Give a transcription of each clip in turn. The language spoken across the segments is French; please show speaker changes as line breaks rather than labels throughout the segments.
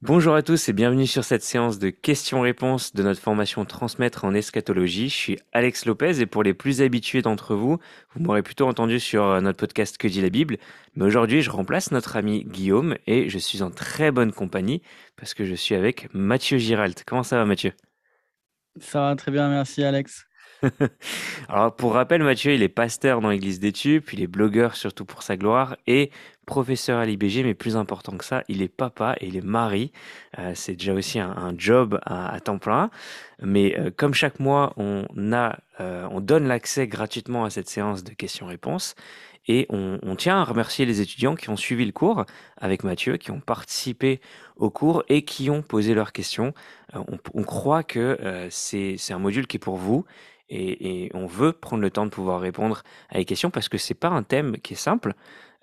Bonjour à tous et bienvenue sur cette séance de questions-réponses de notre formation Transmettre en eschatologie. Je suis Alex Lopez et pour les plus habitués d'entre vous, vous m'aurez plutôt entendu sur euh, notre podcast Que dit la Bible. Mais aujourd'hui, je remplace notre ami Guillaume et je suis en très bonne compagnie parce que je suis avec Mathieu Giralt. Comment ça va Mathieu?
Ça va très bien, merci Alex.
Alors, pour rappel, Mathieu, il est pasteur dans l'église d'Études, puis il est blogueur surtout pour sa gloire et professeur à l'IBG, mais plus important que ça, il est papa et il est mari. Euh, c'est déjà aussi un, job à, temps plein. Mais euh, comme chaque mois, on, a, euh, on donne l'accès gratuitement à cette séance de questions-réponses. Et on, tient à remercier les étudiants qui ont suivi le cours avec Mathieu, qui ont participé au cours et qui ont posé leurs questions. on, on, croit que c'est un module qui est pour vous et, on veut prendre le temps de pouvoir répondre à les questions parce que c'est pas un thème qui est simple.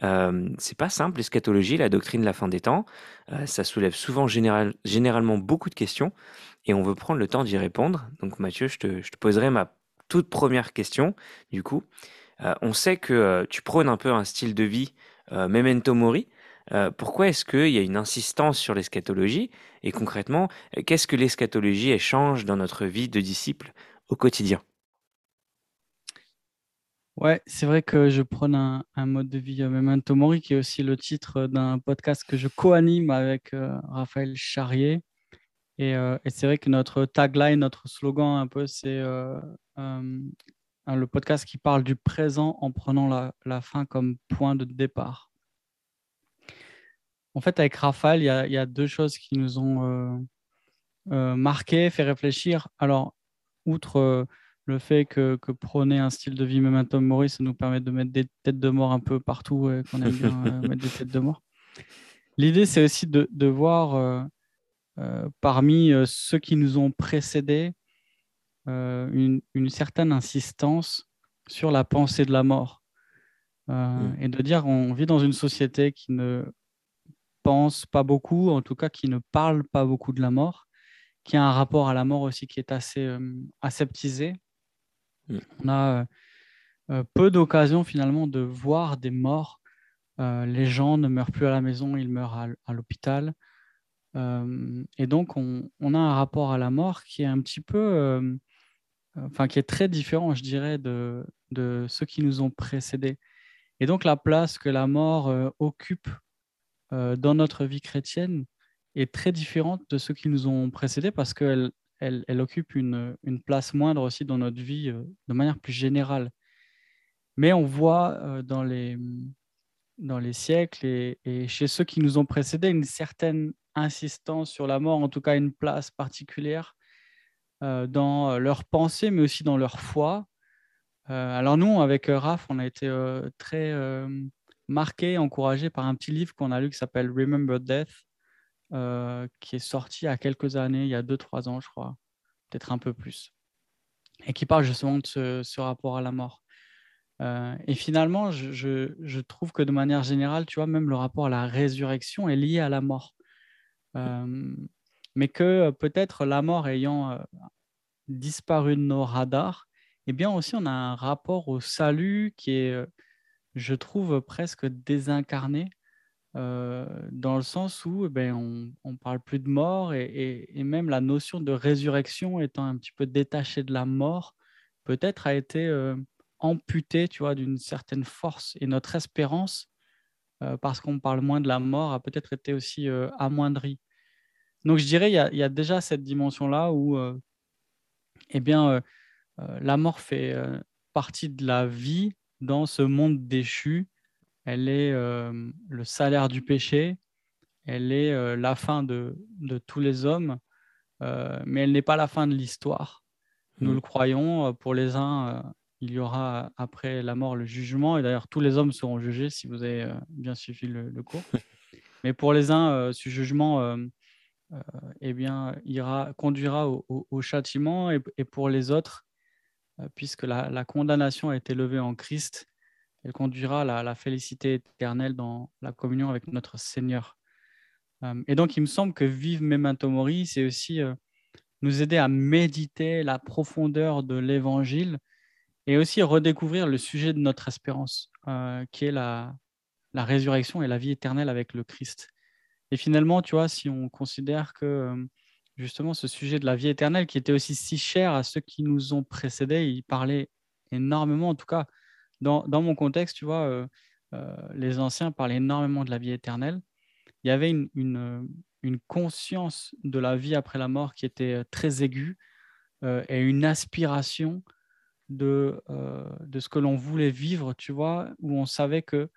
Euh, c'est pas simple, l'eschatologie, la doctrine de la fin des temps. Euh, ça soulève souvent généralement beaucoup de questions et on veut prendre le temps d'y répondre. Donc Mathieu, je te, je te, poserai ma toute première question. Du coup, euh, on sait que euh, tu prônes un peu un style de vie memento mori. pourquoi est-ce qu'il y a une insistance sur l'eschatologie Et concrètement, qu'est-ce que l'eschatologie échange dans notre vie de disciple au quotidien?
Ouais, c'est vrai que je prône un, mode de vie euh, Memento Mori, qui est aussi le titre d'un podcast que je co-anime avec euh, Raphaël Charrier. Euh, et, c'est vrai que notre tagline, notre slogan un peu, c'est le podcast qui parle du présent en prenant la, fin comme point de départ. En fait, avec Raphaël, il y a, deux choses qui nous ont marqué, fait réfléchir. Alors, outre le fait que, que, prôner un style de vie memento mori, ça nous permet de mettre des têtes de mort un peu partout et qu'on aime bien euh, mettre des têtes de mort. L'idée, c'est aussi de, de voir euh, euh, parmi ceux qui nous ont précédés une, une, certaine insistance sur la pensée de la mort. Mm. Et de dire on vit dans une société qui ne pense pas beaucoup, en tout cas qui ne parle pas beaucoup de la mort, qui a un rapport à la mort aussi qui est assez aseptisé Mm. On a euh, euh, peu d'occasions finalement de voir des morts. Euh, les gens ne meurent plus à la maison, ils meurent à, l'hôpital. et donc, on, a un rapport à la mort qui est un petit peu, enfin, qui est très différent, je dirais, de, de, ceux qui nous ont précédés. Et donc, la place que la mort occupe dans notre vie chrétienne est très différente de ceux qui nous ont précédés parce qu'elle elle, occupe une, place moindre aussi dans notre vie euh, de manière plus générale. Mais on voit euh, dans, les, siècles et, chez ceux qui nous ont précédés une certaine insistance sur la mort, en tout cas une place particulière euh, dans leur pensée, mais aussi dans leur foi. alors nous, avec Raph, on a été très marqués, encouragés par un petit livre qu'on a lu qui s'appelle Remember Death, euh, qui est sorti il y a quelques années, il y a 2-3 ans, je crois, peut-être un peu plus, et qui parle justement de ce, rapport à la mort. Euh, et finalement, je, trouve que de manière générale, tu vois, même le rapport à la résurrection est lié à la mort. Euh, mais que peut-être la mort ayant disparu de nos radars, eh bien aussi on a un rapport au salut qui est, je trouve, presque désincarné euh, dans le sens où eh ben, on ne parle plus de mort et, même la notion de résurrection étant un petit peu détachée de la mort, peut-être a été euh, amputée d'une certaine force. Et notre espérance, euh, parce qu'on parle moins de la mort, a peut-être été aussi amoindrie. Donc je dirais il y, a déjà cette dimension-là où eh bien, la mort fait partie de la vie dans ce monde déchu elle est euh, le salaire du péché, elle est euh, la fin de, tous les hommes, euh, mais elle n'est pas la fin de l'histoire. Nous mm. le croyons, pour les uns, il y aura après la mort le jugement, et d'ailleurs tous les hommes seront jugés si vous avez bien suivi le, cours. mais pour les uns, ce jugement eh bien, ira, conduira au, châtiment, et, pour les autres, puisque la, la, condamnation a été levée en Christ, elle conduira à la, félicité éternelle dans la communion avec notre Seigneur. Euh, et donc, il me semble que vivre Memento Mori, c'est aussi euh, nous aider à méditer la profondeur de l'Évangile et aussi redécouvrir le sujet de notre espérance, euh, qui est la, la résurrection et la vie éternelle avec le Christ. Et finalement, tu vois, si on considère que justement ce sujet de la vie éternelle, qui était aussi si cher à ceux qui nous ont précédés, il parlait énormément, en tout cas, dans, mon contexte, tu vois, les anciens parlaient énormément de la vie éternelle. Il y avait une, une, conscience de la vie après la mort qui était très aiguë et une aspiration de, de ce que l'on voulait vivre, tu vois, où on savait que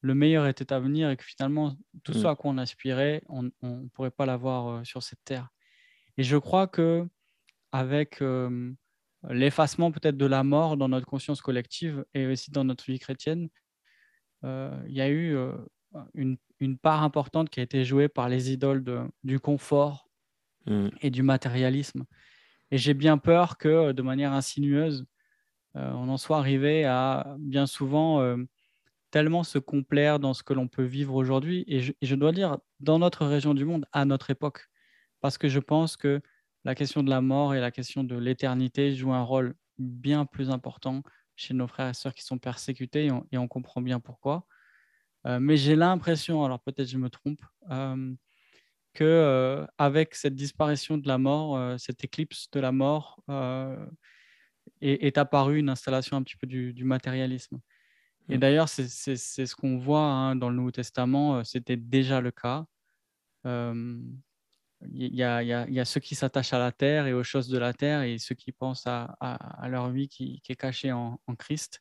le meilleur était à venir et que finalement, tout mmh. ce à quoi on aspirait, on ne pourrait pas l'avoir sur cette terre. Et je crois que avec l'effacement peut-être de la mort dans notre conscience collective et aussi dans notre vie chrétienne, il y a eu une, part importante qui a été jouée par les idoles du confort mmh. et du matérialisme. Et j'ai bien peur que de manière insinueuse, on en soit arrivé à bien souvent tellement se complaire dans ce que l'on peut vivre aujourd'hui. Et, je, dois dire, dans notre région du monde, à notre époque, parce que je pense que la question de la mort et la question de l'éternité jouent un rôle bien plus important chez nos frères et sœurs qui sont persécutés, et on, comprend bien pourquoi. Euh, mais j'ai l'impression, alors peut-être je me trompe, euh, que euh, avec cette disparition de la mort, euh, cette éclipse de la mort, est, est, apparue une installation un petit peu du matérialisme. Et mmh. d'ailleurs, c'est ce qu'on voit hein, dans le Nouveau Testament, c'était déjà le cas. Il y, a, ceux qui s'attachent à la terre et aux choses de la terre et ceux qui pensent à, leur vie qui, est cachée en, Christ.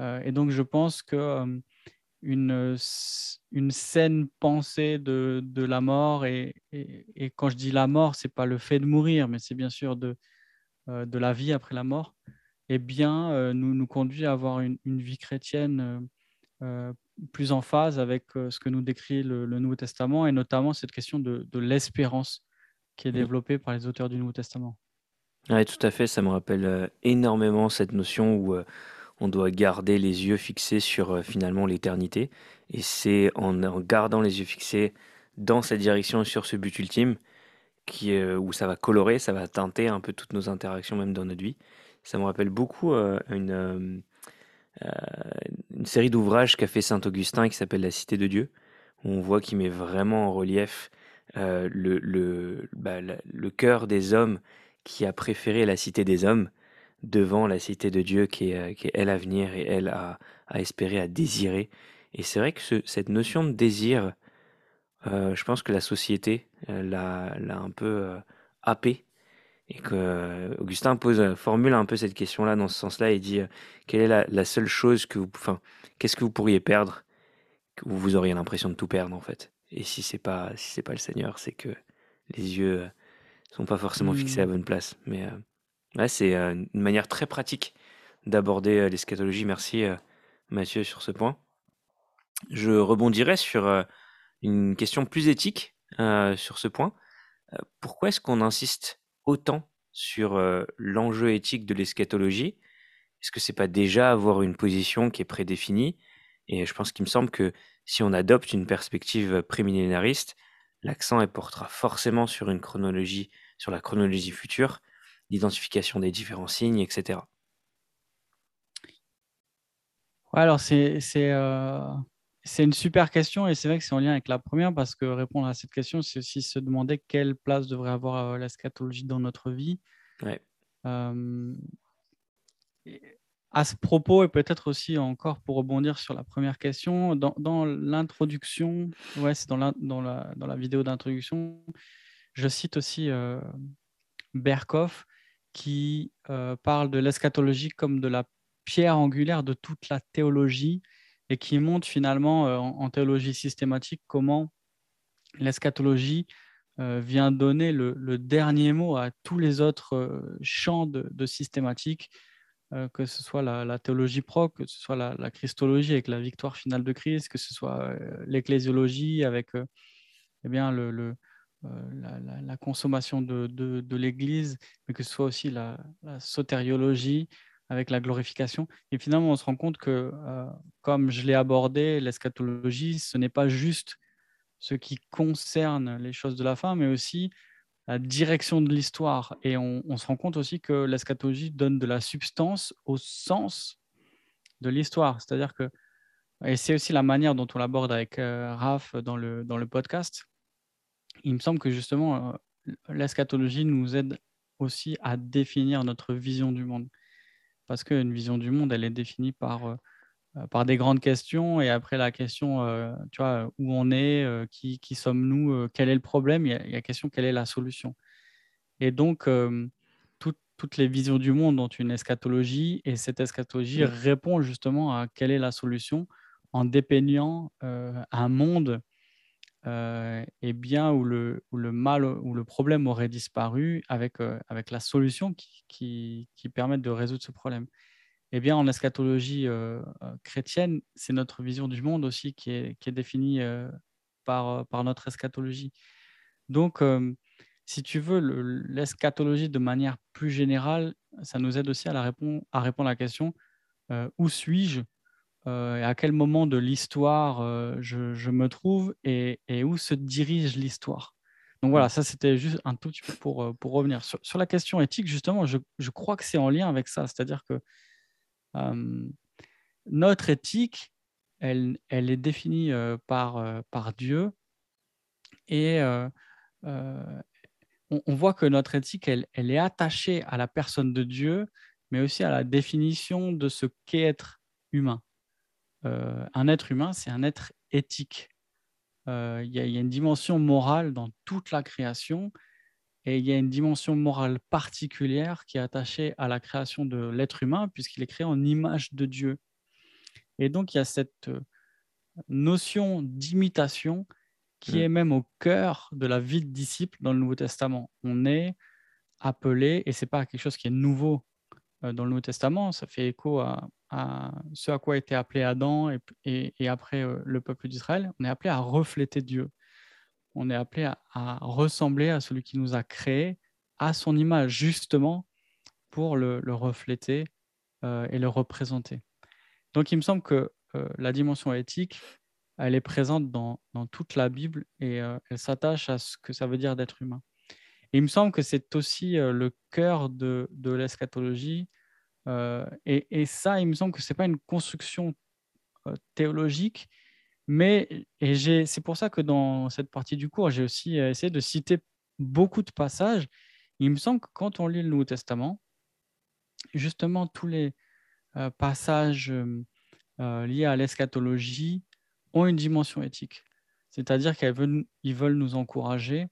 et donc, je pense que une, une saine pensée de, de la mort, et, et, quand je dis la mort, c'est pas le fait de mourir, mais c'est bien sûr de, de la vie après la mort eh bien, euh, nous, nous conduit à avoir une, vie chrétienne euh, euh, plus en phase avec ce que nous décrit le, Nouveau Testament, et notamment cette question de, l'espérance qui est développée par les auteurs du Nouveau Testament.
Oui, tout à fait, ça me rappelle énormément cette notion où on doit garder les yeux fixés sur finalement l'éternité. Et c'est en, gardant les yeux fixés dans cette direction, sur ce but ultime, qui, où ça va colorer, ça va teinter un peu toutes nos interactions, même dans notre vie. Ça me rappelle beaucoup euh, une, euh, euh, une série d'ouvrages qu'a fait Saint Augustin qui s'appelle La Cité de Dieu, où on voit qu'il met vraiment en relief le, le, bah, le cœur des hommes qui a préféré la cité des hommes devant la cité de Dieu qui est, est elle à venir et elle à, à espérer, à désirer. Et c'est vrai que ce, cette notion de désir, je pense que la société l'a, un peu happé et que euh, Augustin pose, formule un peu cette question-là dans ce sens-là et dit euh, quelle est la, seule chose que vous, enfin, qu'est-ce que vous pourriez perdre que vous auriez l'impression de tout perdre en fait? Et si c'est pas, si c'est pas le Seigneur, c'est que les yeux euh, sont pas forcément fixés à la mmh. bonne place. Mais ouais, c'est une manière très pratique d'aborder l'eschatologie. Merci Mathieu sur ce point. Je rebondirai sur une question plus éthique sur ce point. pourquoi est-ce qu'on insiste autant sur l'enjeu éthique de l'eschatologie Est-ce que c'est pas déjà avoir une position qui est prédéfinie? Et je pense qu'il me semble que si on adopte une perspective prémillénariste, l'accent portera forcément sur une chronologie, sur la chronologie future, l'identification des différents signes, etc.
alors c'est c'est une super question et c'est vrai que c'est en lien avec la première parce que répondre à cette question, c'est aussi se demander quelle place devrait avoir la scatologie dans notre vie. à ce propos, et peut-être aussi encore pour rebondir sur la première question, dans, l'introduction, ouais, c'est dans la, dans, la, dans la vidéo d'introduction, je cite aussi euh, Berkoff qui parle de l'eschatologie comme de la pierre angulaire de toute la théologie et qui montre finalement euh, en, théologie systématique comment l'eschatologie euh, vient donner le, dernier mot à tous les autres euh, champs de, systématique, que ce soit la, théologie pro, que ce soit la, christologie avec la victoire finale de Christ, que ce soit l'ecclésiologie avec eh bien, la, consommation de, de l'Église, mais que ce soit aussi la, sotériologie avec la glorification. Et finalement, on se rend compte que, euh, comme je l'ai abordé, l'eschatologie, ce n'est pas juste ce qui concerne les choses de la fin, mais aussi la direction de l'histoire. Et on, se rend compte aussi que l'eschatologie donne de la substance au sens de l'histoire. C'est-à-dire que et c'est aussi la manière dont on l'aborde avec Raph dans le, dans le podcast. Il me semble que justement, l'eschatologie nous aide aussi à définir notre vision du monde. Parce qu'une vision du monde, elle est définie par, par des grandes questions. Et après la question, tu vois, où on est, qui, qui sommes-nous, quel est le problème, il y, a, la question, quelle est la solution. Et donc, toutes les visions du monde ont une eschatologie. Et cette eschatologie répond justement à quelle est la solution en dépeignant euh, un monde euh, eh bien, où, le, mal, où le problème aurait disparu avec, euh, avec la solution qui, qui, permet de résoudre ce problème. Eh bien, en eschatologie chrétienne, c'est notre vision du monde aussi qui est, qui est définie par, par notre eschatologie. Donc, si tu veux, l'eschatologie de manière plus générale, ça nous aide aussi à, à répondre à la question où suis-je euh, et à quel moment de l'histoire euh, je, me trouve et, où se dirige l'histoire? Donc voilà, ça c'était juste un tout petit peu pour, euh, pour revenir. Sur, la question éthique, justement, je, je crois que c'est en lien avec ça. C'est-à-dire que notre éthique, elle, elle est définie par, par Dieu et on, on, voit que notre éthique, elle, elle est attachée à la personne de Dieu, mais aussi à la définition de ce qu'est être humain. Euh, un être humain, c'est un être éthique. Euh, il y, a une dimension morale dans toute la création et il y a une dimension morale particulière qui est attachée à la création de l'être humain puisqu'il est créé en image de Dieu. Et donc il y a cette euh, notion d'imitation qui mm. est même au cœur de la vie de disciple dans le Nouveau Testament. On est appelé, et ce n'est pas quelque chose qui est nouveau dans le Nouveau Testament, ça fait écho à, à ce à quoi était appelé Adam et, après euh, le peuple d'Israël, on est appelé à refléter Dieu. On est appelé à, ressembler à celui qui nous a créés à son image, justement pour le, refléter euh, et le représenter. Donc il me semble que euh, la dimension éthique, elle est présente dans, dans toute la Bible et elle s'attache à ce que ça veut dire d'être humain. Et il me semble que c'est aussi le cœur de, de l'eschatologie, euh, et, ça, il me semble que ce n'est pas une construction euh, théologique, mais c'est pour ça que dans cette partie du cours, j'ai aussi euh, essayé de citer beaucoup de passages. Il me semble que quand on lit le Nouveau Testament, justement, tous les passages liés à l'eschatologie ont une dimension éthique. C'est-à-dire qu'ils veulent, nous encourager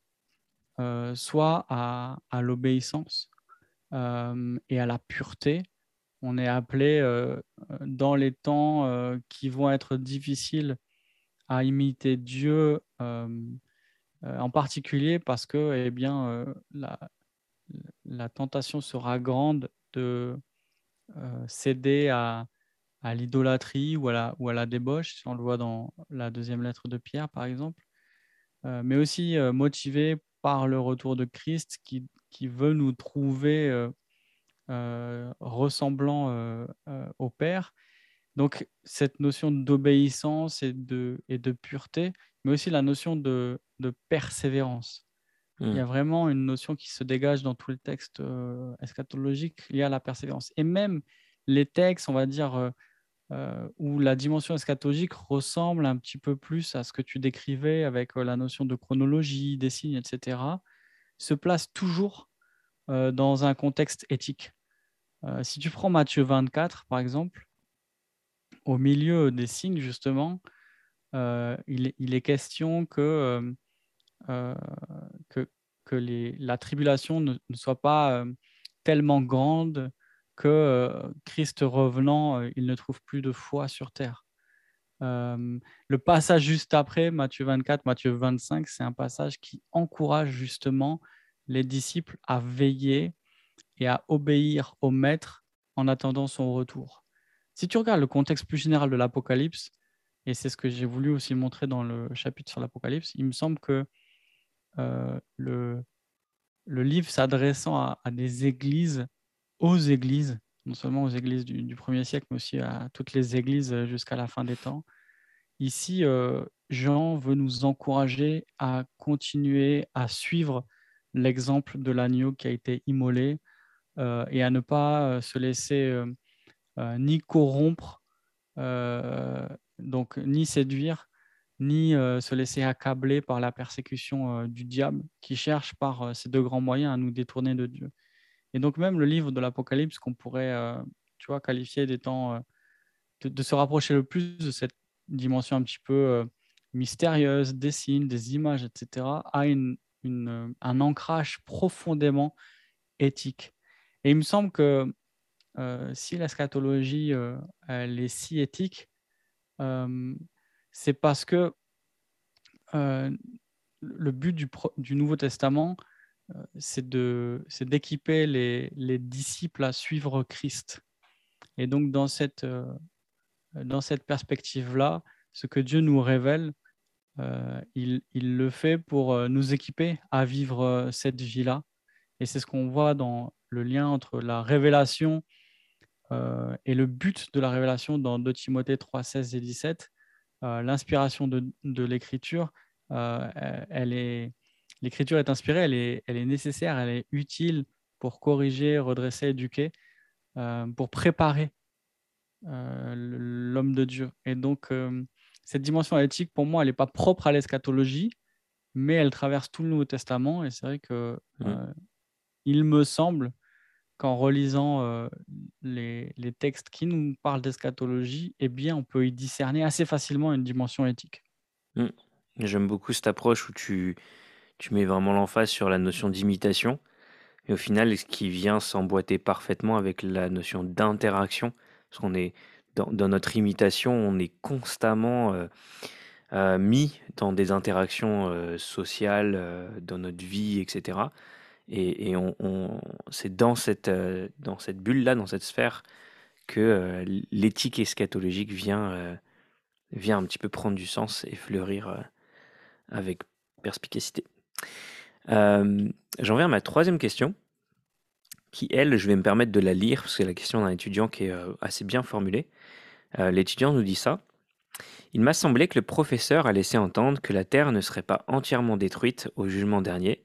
soit à l'obéissance et à la pureté, on est appelé euh, dans les temps euh, qui vont être difficiles à imiter Dieu, euh, en particulier parce que eh bien, la, tentation sera grande de céder à, l'idolâtrie ou, à la, débauche, si on le voit dans la deuxième lettre de Pierre, par exemple, mais aussi motivé par le retour de Christ qui, veut nous trouver ressemblant euh, euh, au Père. Donc cette notion d'obéissance et de, et de pureté, mais aussi la notion de, de persévérance. Il y a hmm. vraiment une notion qui se dégage dans tout le texte eschatologique liée à la persévérance. Et même les textes, on va dire, où la dimension eschatologique ressemble un petit peu plus à ce que tu décrivais avec la notion de chronologie, des signes, etc., se placent toujours dans un contexte éthique. Euh, si tu prends Matthieu 24, par exemple, au milieu des signes, justement, euh, il, est question que, euh, que, la tribulation ne, soit pas tellement grande que Christ revenant, il ne trouve plus de foi sur terre. le passage juste après, Matthieu 24, Matthieu 25, c'est un passage qui encourage justement les disciples à veiller et à obéir au maître en attendant son retour. Si tu regardes le contexte plus général de l'Apocalypse, et c'est ce que j'ai voulu aussi montrer dans le chapitre sur l'Apocalypse, il me semble que euh, le, livre s'adressant à, des églises, aux églises, non seulement aux églises du, premier siècle, mais aussi à toutes les églises jusqu'à la fin des temps. Ici, euh, Jean veut nous encourager à continuer à suivre l'exemple de l'agneau qui a été immolé, et à ne pas euh, se laisser euh, ni corrompre donc, ni séduire, ni se laisser accabler par la persécution du diable qui cherche par ces deux grands moyens à nous détourner de Dieu. Et donc même le livre de l'Apocalypse qu'on pourrait tu vois, qualifier de, de, se rapprocher le plus de cette dimension un petit peu mystérieuse, des signes, des images, etc., a une, un ancrage profondément éthique. Et il me semble que si l'eschatologie elle est si éthique, c'est parce que le but du, du Nouveau Testament, c'est d'équiper les, les, disciples à suivre Christ. Et donc, dans cette, dans cette perspective-là, ce que Dieu nous révèle, il, il, le fait pour nous équiper à vivre cette vie-là. Et c'est ce qu'on voit dans le lien entre la révélation et le but de la révélation dans 2 Timothée 3, 16 et 17. L'inspiration de, de l'écriture, elle est, l'écriture est inspirée, elle est, elle est nécessaire, elle est utile pour corriger, redresser, éduquer, euh, pour préparer euh, l'homme de Dieu. Et donc, euh, cette dimension éthique, pour moi, elle n'est pas propre à l'eschatologie, mais elle traverse tout le Nouveau Testament. Et c'est vrai que il me semble qu'en relisant les, les, textes qui nous parlent d'eschatologie, eh bien, on peut y discerner assez facilement une dimension éthique.
Mmh. J'aime beaucoup cette approche où tu, mets vraiment l'emphase sur la notion d'imitation. Et au final, ce qui vient s'emboîter parfaitement avec la notion d'interaction, parce qu'on est dans, notre imitation, on est constamment euh, euh, mis dans des interactions euh, sociales, dans notre vie, etc. Et, c'est dans cette, dans cette bulle-là, dans cette sphère, que l'éthique eschatologique vient, vient un petit peu prendre du sens et fleurir avec perspicacité. Euh, j'en viens à ma troisième question, qui, elle, je vais me permettre de la lire, parce que c'est la question d'un étudiant qui est euh, assez bien formulée. Euh, l'étudiant nous dit ça. Il m'a semblé que le professeur a laissé entendre que la Terre ne serait pas entièrement détruite au jugement dernier,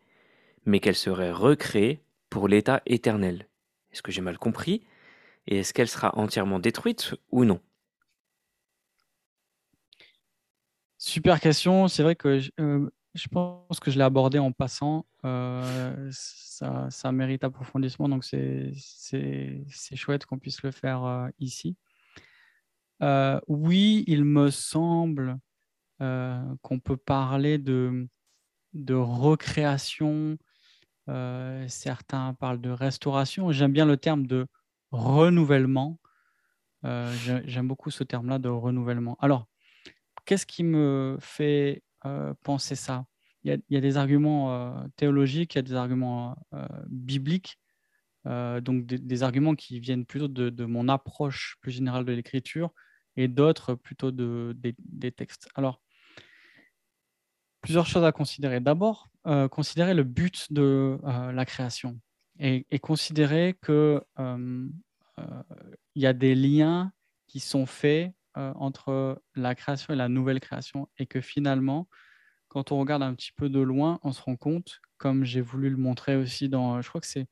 mais qu'elle serait recréée pour l'état éternel. Est-ce que j'ai mal compris? Et est-ce qu'elle sera entièrement détruite ou non?
Super question. C'est vrai que je pense que je l'ai abordé en passant. Euh, ça, mérite approfondissement, donc c'est chouette qu'on puisse le faire euh, ici. Euh, oui, il me semble qu'on peut parler de, de recréation. Certains parlent de restauration. J'aime bien le terme de renouvellement. J'aime beaucoup ce terme-là de renouvellement. Alors, qu'est-ce qui me fait euh, penser ça? Il y, a, des arguments euh, théologiques, il y a des arguments euh, bibliques, donc des, arguments qui viennent plutôt de, mon approche plus générale de l'écriture et d'autres plutôt de, des, textes. Alors, plusieurs choses à considérer. D'abord, considérer le but de la création et, et considérer qu'il y a des liens qui sont faits euh, entre la création et la nouvelle création et que finalement, quand on regarde un petit peu de loin, on se rend compte, comme j'ai voulu le montrer aussi dans, je crois que c'est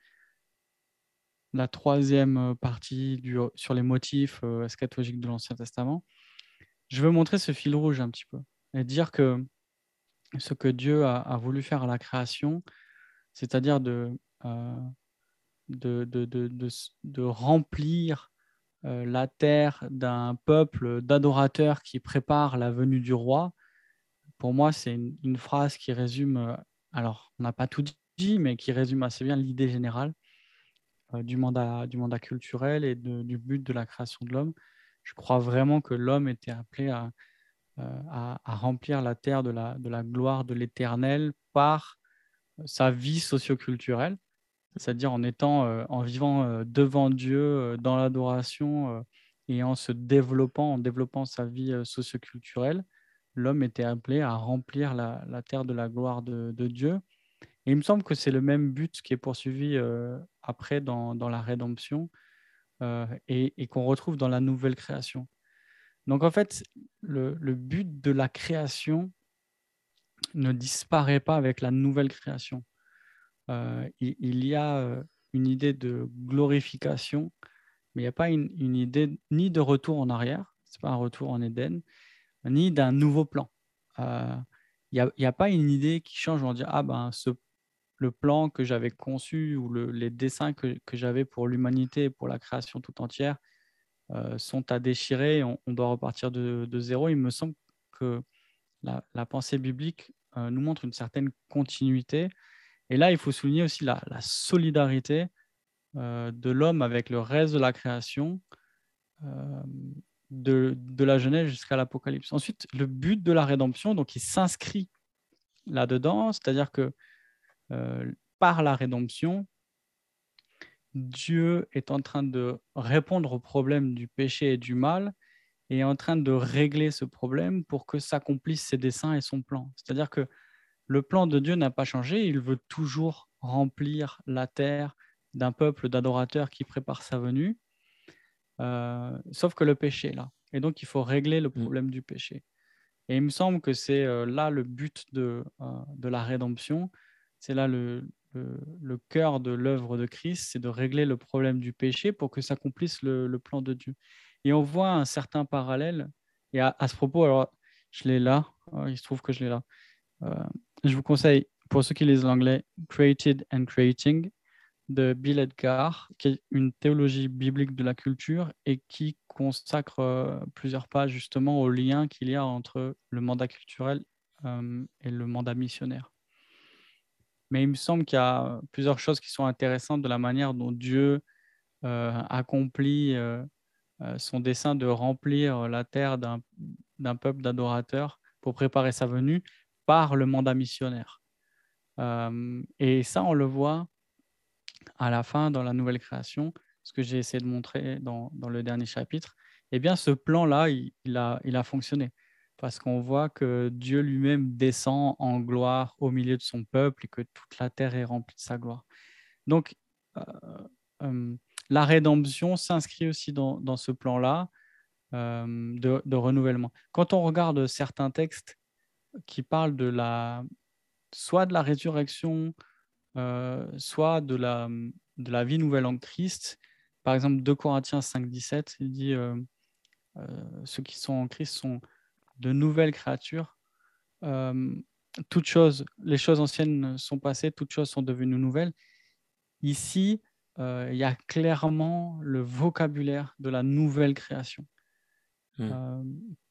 la troisième euh, partie sur les motifs euh, eschatologiques de l'Ancien Testament, je veux montrer ce fil rouge un petit peu et dire que ce que Dieu a, voulu faire à la création, c'est-à-dire de, de, de, de, remplir euh, la terre d'un peuple d'adorateurs qui prépare la venue du roi, pour moi, c'est une, phrase qui résume, euh, alors on n'a pas tout dit, mais qui résume assez bien l'idée générale euh, du, mandat, du mandat culturel et du but de la création de l'homme. Je crois vraiment que l'homme était appelé à, à, remplir la terre de la, gloire de l'éternel par sa vie socioculturelle c'est-à-dire en étant, euh, en vivant euh, devant Dieu euh, dans l'adoration et en se développant, en développant sa vie socioculturelle, l'homme était appelé à remplir la, terre de la gloire de, Dieu. Et il me semble que c'est le même but qui est poursuivi après dans, la rédemption et, qu'on retrouve dans la nouvelle création. Donc en fait, le, but de la création ne disparaît pas avec la nouvelle création. Euh, il, y a euh, une idée de glorification, mais il n'y a pas une, idée ni de retour en arrière, ce n'est pas un retour en Éden, ni d'un nouveau plan. Il n'y a, pas une idée qui change. On dit ah ben le plan que j'avais conçu ou les dessins que, j'avais pour l'humanité et pour la création tout entière sont à déchirer. On, doit repartir de, zéro. Il me semble que la, pensée biblique nous montre une certaine continuité. Et là, il faut souligner aussi la, solidarité de l'homme avec le reste de la création de, la Genèse jusqu'à l'Apocalypse. Ensuite, le but de la rédemption, donc il s'inscrit là-dedans, c'est-à-dire que euh, par la rédemption, Dieu est en train de répondre au problème du péché et du mal et est en train de régler ce problème pour que s'accomplissent ses desseins et son plan. C'est-à-dire que le plan de Dieu n'a pas changé, il veut toujours remplir la terre d'un peuple d'adorateurs qui prépare sa venue. Euh, sauf que le péché est là. Et donc, il faut régler le mm. problème du péché. Et il me semble que c'est euh, là le but de, euh, de la rédemption. C'est là le, le, cœur de l'œuvre de Christ, c'est de régler le problème du péché pour que s'accomplisse le, plan de Dieu. Et on voit un certain parallèle. Et à, ce propos, alors, je l'ai là. il se trouve que je l'ai là. je vous conseille, pour ceux qui lisent l'anglais, Created and Creating de Bill Edgar, qui est une théologie biblique de la culture et qui consacre euh, plusieurs pages justement au lien qu'il y a entre le mandat culturel euh, et le mandat missionnaire. Mais il me semble qu'il y a plusieurs choses qui sont intéressantes de la manière dont Dieu euh, accomplit son dessein de remplir la terre d'un peuple d'adorateurs pour préparer sa venue par le mandat missionnaire. et ça, on le voit à la fin, dans la nouvelle création, ce que j'ai essayé de montrer dans, le dernier chapitre, eh bien, ce plan-là, il a fonctionné. Parce qu'on voit que Dieu lui-même descend en gloire au milieu de son peuple et que toute la terre est remplie de sa gloire. Donc, euh, euh, la rédemption s'inscrit aussi dans, ce plan-là euh, de, renouvellement. Quand on regarde certains textes qui parlent de la, soit de la résurrection, soit de la, de la vie nouvelle en Christ. Par exemple, 2 Corinthiens 5, 17, il dit Ceux qui sont en Christ sont de nouvelles créatures. toutes choses, les choses anciennes sont passées, toutes choses sont devenues nouvelles. Ici, il y a clairement le vocabulaire de la nouvelle création. Hmm.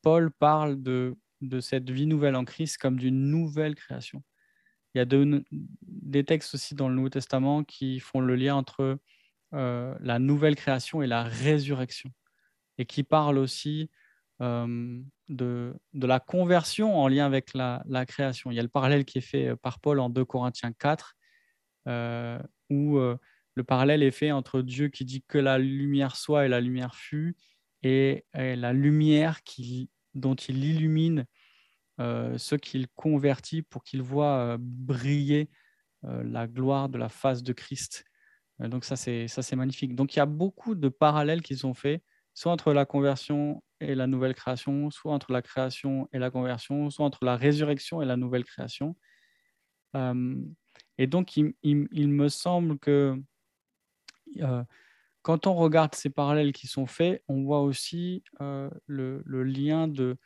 Paul parle de, de cette vie nouvelle en Christ comme d'une nouvelle création. Il y a des textes aussi dans le Nouveau Testament qui font le lien entre euh, la nouvelle création et la résurrection, et qui parlent aussi euh, de, la conversion en lien avec la, création. Il y a le parallèle qui est fait euh, par Paul en 2 Corinthiens 4, où le parallèle est fait entre Dieu qui dit que la lumière soit et la lumière fut, et, la lumière qui, dont il illumine euh, ce qu'il convertit pour qu'il voit euh, briller euh, la gloire de la face de Christ. donc ça c'est magnifique. Donc il y a beaucoup de parallèles qui sont faits, soit entre la conversion et la nouvelle création, soit entre la création et la conversion, soit entre la résurrection et la nouvelle création. et donc, il, me semble que quand on regarde ces parallèles qui sont faits, on voit aussi le, lien de,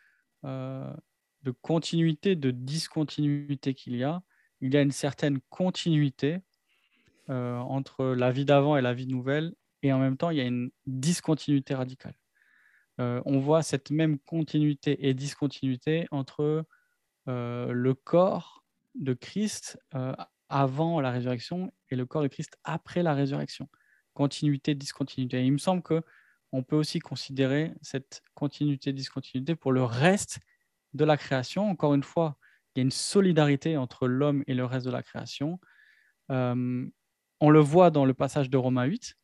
de continuité, de discontinuité qu'il y a. Il y a une certaine continuité entre la vie d'avant et la vie nouvelle, et en même temps, il y a une discontinuité radicale. Euh, on voit cette même continuité et discontinuité entre euh, le corps de Christ avant la résurrection et le corps de Christ après la résurrection. Continuité, discontinuité. il me semble que on peut aussi considérer cette continuité, discontinuité pour le reste de la création. Encore une fois, il y a une solidarité entre l'homme et le reste de la création. Euh, on le voit dans le passage de Romains 8.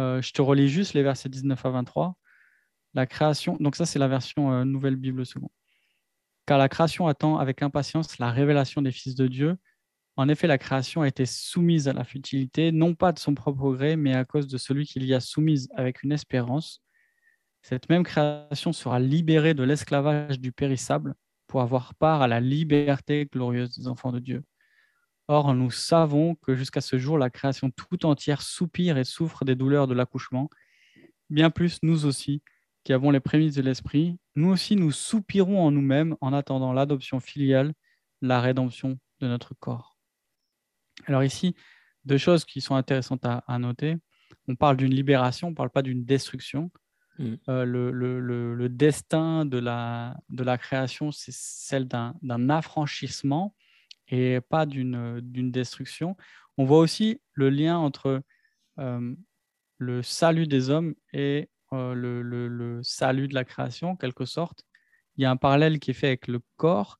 Euh, je te relis juste les versets 19 à 23. La création, donc ça c'est la version euh, Nouvelle Bible seconde. Car la création attend avec impatience la révélation des fils de Dieu. En effet, la création a été soumise à la futilité, non pas de son propre gré, mais à cause de celui qui l'y a soumise avec une espérance cette même création sera libérée de l'esclavage du périssable pour avoir part à la liberté glorieuse des enfants de Dieu. Or, nous savons que jusqu'à ce jour, la création tout entière soupire et souffre des douleurs de l'accouchement. Bien plus, nous aussi, qui avons les prémices de l'Esprit, nous aussi nous soupirons en nous-mêmes en attendant l'adoption filiale, la rédemption de notre corps. Alors ici, deux choses qui sont intéressantes à, noter. On parle d'une libération, on ne parle pas d'une destruction. Mm. Euh, le, destin de la, de la création, c'est celle d'un affranchissement et pas d'une destruction. On voit aussi le lien entre euh, le salut des hommes et euh, le, salut de la création, en quelque sorte. Il y a un parallèle qui est fait avec le corps.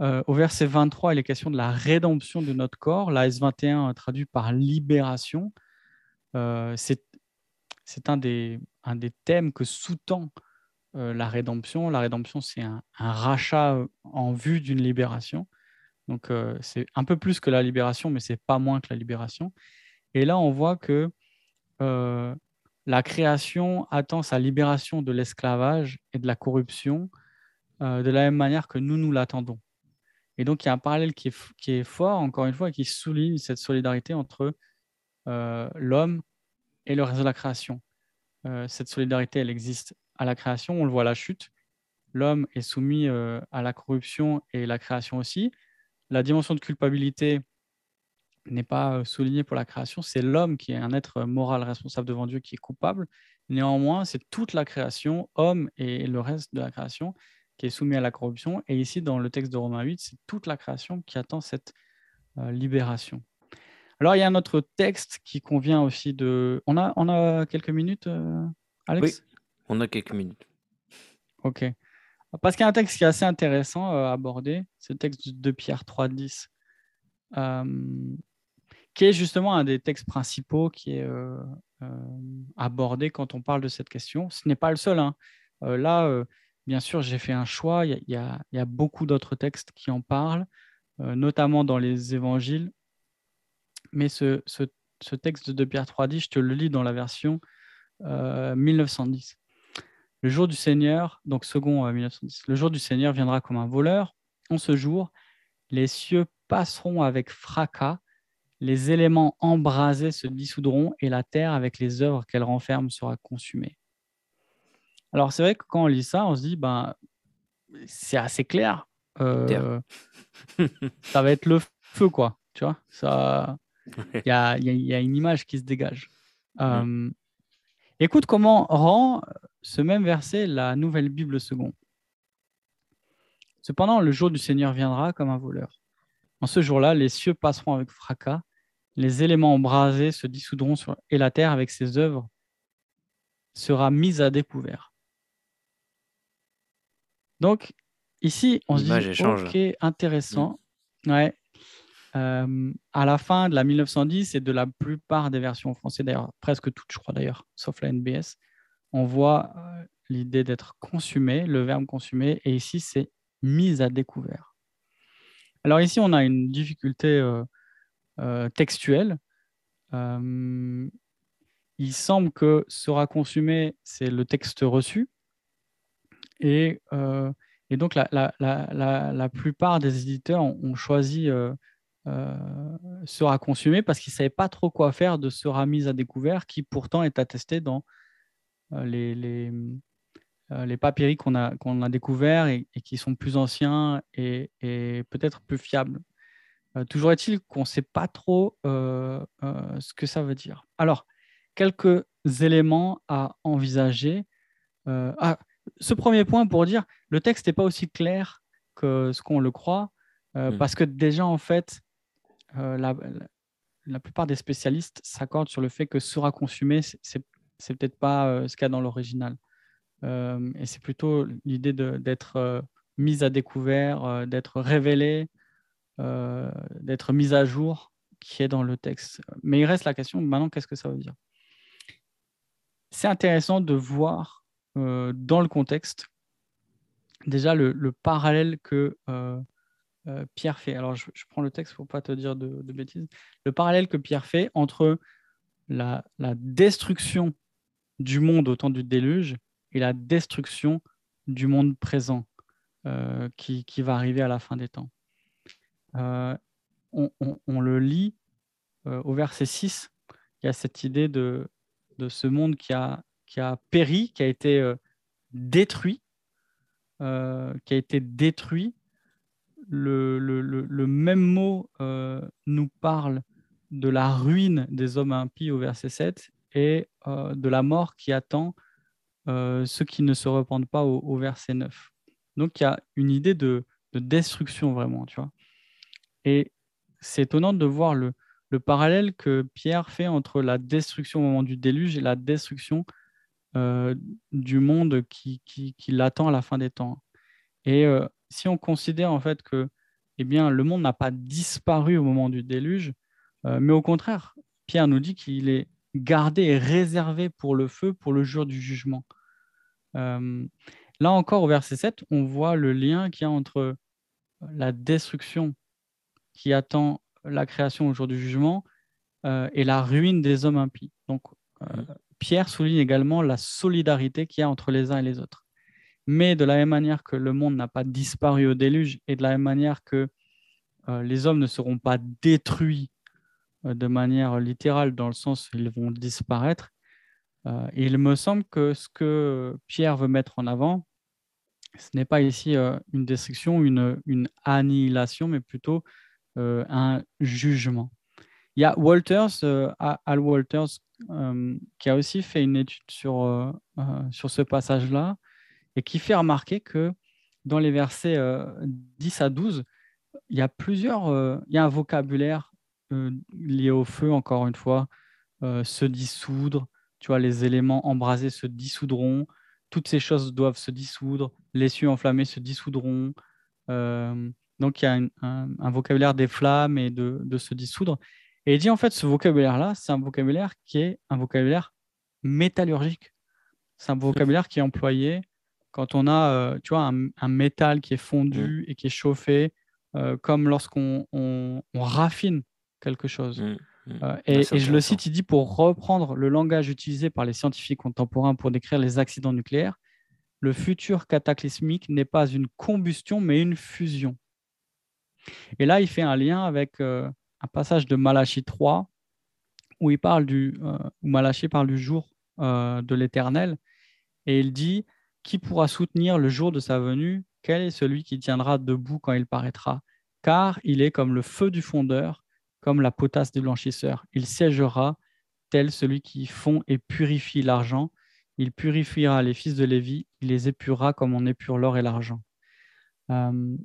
Euh, au verset 23, il est question de la rédemption de notre corps. La S21 traduit par libération. c'est un des, un des thèmes que sous-tend la rédemption. La rédemption, c'est un, rachat en vue d'une libération. Donc, c'est un peu plus que la libération, mais c'est pas moins que la libération. Et là, on voit que la création attend sa libération de l'esclavage et de la corruption de la même manière que nous, nous l'attendons. Et donc, il y a un parallèle qui est, fort, encore une fois, qui souligne cette solidarité entre l'homme et le reste de la création. cette solidarité, elle existe à la création, on le voit à la chute. L'homme est soumis à la corruption et la création aussi la dimension de culpabilité n'est pas soulignée pour la création, c'est l'homme qui est un être moral responsable devant Dieu qui est coupable. Néanmoins, c'est toute la création, homme et le reste de la création, qui est soumis à la corruption. Et ici, dans le texte de Romains 8, c'est toute la création qui attend cette euh, libération. Alors, il y a un autre texte qui convient aussi de... On a, on a quelques minutes, euh, Alex?
Oui, on a quelques minutes.
Ok. Parce qu'il y a un texte qui est assez intéressant à aborder, c'est le texte de Pierre 3.10, euh, qui est justement un des textes principaux qui est euh, abordé quand on parle de cette question. Ce n'est pas le seul. Hein. là, bien sûr, j'ai fait un choix. Il y, a, beaucoup d'autres textes qui en parlent, notamment dans les évangiles. Mais ce, ce texte de Pierre 3.10, je te le lis dans la version 1910. Le jour du Seigneur, donc second 1910, euh, le jour du Seigneur viendra comme un voleur. En ce jour, les cieux passeront avec fracas, les éléments embrasés se dissoudront et la terre, avec les œuvres qu'elle renferme, sera consumée. Alors c'est vrai que quand on lit ça, on se dit, ben, c'est assez clair. Euh, ça va être le feu, quoi. Tu vois, ça, il y a, y a, une image qui se dégage. Euh, écoute comment rend ce même verset, la nouvelle Bible seconde. Cependant, le jour du Seigneur viendra comme un voleur. En ce jour-là, les cieux passeront avec fracas, les éléments embrasés se dissoudront sur... et la terre avec ses œuvres sera mise à découvert. Donc, ici, on se dit, ok, intéressant. Mm. Ouais. Euh, à la fin de la 1910 et de la plupart des versions françaises, d'ailleurs, presque toutes, je crois d'ailleurs, sauf la NBS, on voit euh, l'idée d'être consumé, le verbe consumé, et ici c'est mise à découvert. Alors ici on a une difficulté euh, textuelle. il semble que sera consumé, c'est le texte reçu, et, donc la, plupart des éditeurs ont, choisi sera consumé parce qu'ils ne savaient pas trop quoi faire de sera mise à découvert, qui pourtant est attesté dans euh, les, les, euh, les qu'on a, qu'on a découverts et, qui sont plus anciens et, peut-être plus fiables. Euh, toujours est-il qu'on ne sait pas trop ce que ça veut dire. Alors, quelques éléments à envisager. Ah, ce premier point pour dire, le texte n'est pas aussi clair que ce qu'on le croit, hmm. parce que déjà, en fait, la, la, plupart des spécialistes s'accordent sur le fait que sera consumé, c'est peut-être pas euh, ce qu'il y a dans l'original. Euh, et c'est plutôt l'idée d'être euh, mise à découvert, d'être révélé, d'être mise à jour qui est dans le texte. Mais il reste la question, maintenant, qu'est-ce que ça veut dire? C'est intéressant de voir dans le contexte déjà le, parallèle que Pierre fait. Alors, je, prends le texte pour pas te dire de, bêtises. Le parallèle que Pierre fait entre la, destruction du monde au temps du déluge et la destruction du monde présent euh, qui, va arriver à la fin des temps. Euh, on, le lit euh, au verset 6, il y a cette idée de, ce monde qui a, péri, qui a été détruit, euh, qui a été détruit. Le, même mot nous parle de la ruine des hommes impies au verset 7 et de la mort qui attend ceux qui ne se repentent pas au, verset 9. Donc il y a une idée de, de destruction vraiment, tu vois. Et c'est étonnant de voir le, le parallèle que Pierre fait entre la destruction au moment du déluge et la destruction euh, du monde qui, qui, l'attend à la fin des temps. Et euh, si on considère en fait que eh bien, le monde n'a pas disparu au moment du déluge, euh, mais au contraire, Pierre nous dit qu'il est gardé et réservé pour le feu, pour le jour du jugement. là encore, au verset 7, on voit le lien qu'il y a entre la destruction qui attend la création au jour du jugement et la ruine des hommes impies. Donc, mmh. Pierre souligne également la solidarité qu'il y a entre les uns et les autres. Mais de la même manière que le monde n'a pas disparu au déluge et de la même manière que euh, les hommes ne seront pas détruits euh, de manière littérale dans le sens où ils vont disparaître, euh, il me semble que ce que Pierre veut mettre en avant, ce n'est pas ici une destruction, une, une annihilation, mais plutôt un jugement. Il y a Walters, Al Walters, euh, qui a aussi fait une étude sur, euh, euh, sur ce passage-là et qui fait remarquer que dans les versets 10 à 12, il y a plusieurs, il y a un vocabulaire lié au feu, encore une fois, se dissoudre, tu vois, les éléments embrasés se dissoudront, toutes ces choses doivent se dissoudre, les cieux enflammés se dissoudront. Donc il y a un, vocabulaire des flammes et de, de se dissoudre. Et il dit en fait, ce vocabulaire-là, c'est un vocabulaire qui est un vocabulaire métallurgique. C'est un vocabulaire qui est employé quand on a euh, tu vois, un, métal qui est fondu mmh. et qui est chauffé, euh, comme lorsqu'on on, raffine quelque chose. Mmh, mmh. Euh, et, et je le cite, il dit, pour reprendre le langage utilisé par les scientifiques contemporains pour décrire les accidents nucléaires, le futur cataclysmique n'est pas une combustion, mais une fusion. Et là, il fait un lien avec un passage de Malachie 3 où il parle du, euh, où Malachie parle du jour euh, de l'Éternel et il dit qui pourra soutenir le jour de sa venue? Quel est celui qui tiendra debout quand il paraîtra? Car il est comme le feu du fondeur, comme la potasse des blanchisseurs. Il siégera tel celui qui fond et purifie l'argent. Il purifiera les fils de Lévi, il les épurera comme on épure l'or et l'argent. Euh,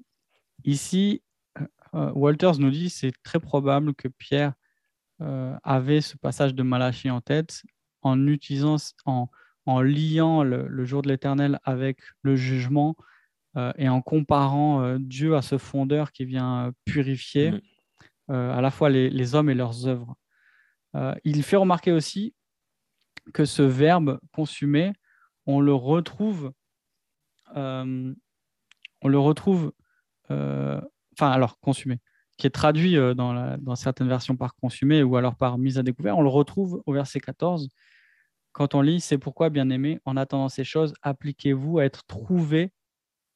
ici, euh, Walters nous dit c'est très probable que Pierre euh, avait ce passage de Malachie en tête en utilisant, en, en liant le, jour de l'éternel avec le jugement euh, et en comparant Dieu à ce fondeur qui vient purifier mm. à la fois les, hommes et leurs œuvres. il fait remarquer aussi que ce verbe consumer, on le retrouve, on le retrouve enfin alors consumé, qui est traduit euh, dans, certaines versions par consumé ou alors par mise à découvert, on le retrouve au verset 14 quand on lit C'est pourquoi, bien-aimé, en attendant ces choses, appliquez-vous à être trouvé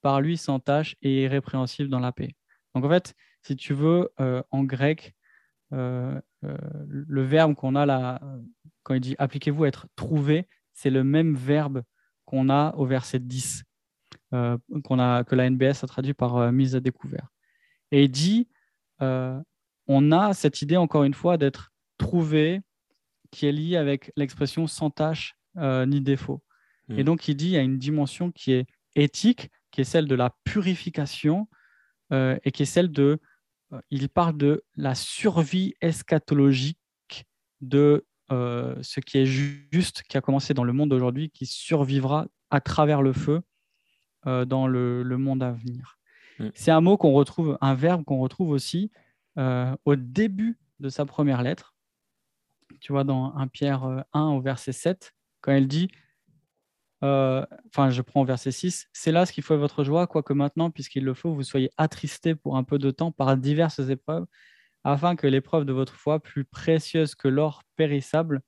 par lui sans tâche et irrépréhensible dans la paix. Donc en fait, si tu veux, euh, en grec, euh, le verbe qu'on a là, quand il dit appliquez-vous à être trouvé, c'est le même verbe qu'on a au verset 10, qu'on a, que la NBS a traduit par mise à découvert et dit, euh, on a cette idée, encore une fois, d'être trouvé, qui est liée avec l'expression sans tâche euh, ni défaut. Et mm. donc, il dit, il y a une dimension qui est éthique, qui est celle de la purification, euh, et qui est celle de, il parle de la survie eschatologique de ce qui est juste, qui a commencé dans le monde d'aujourd'hui, qui survivra à travers le feu dans le, le monde à venir. Mm. C'est un mot qu'on retrouve, un verbe qu'on retrouve aussi euh, au début de sa première lettre. Tu vois, dans 1 Pierre 1 euh, au verset 7, quand elle dit, euh, enfin, je prends au verset 6, c'est là ce qui fait votre joie, quoique maintenant, puisqu'il le faut, vous soyez attristés pour un peu de temps par diverses épreuves, afin que l'épreuve de votre foi, plus précieuse que l'or périssable,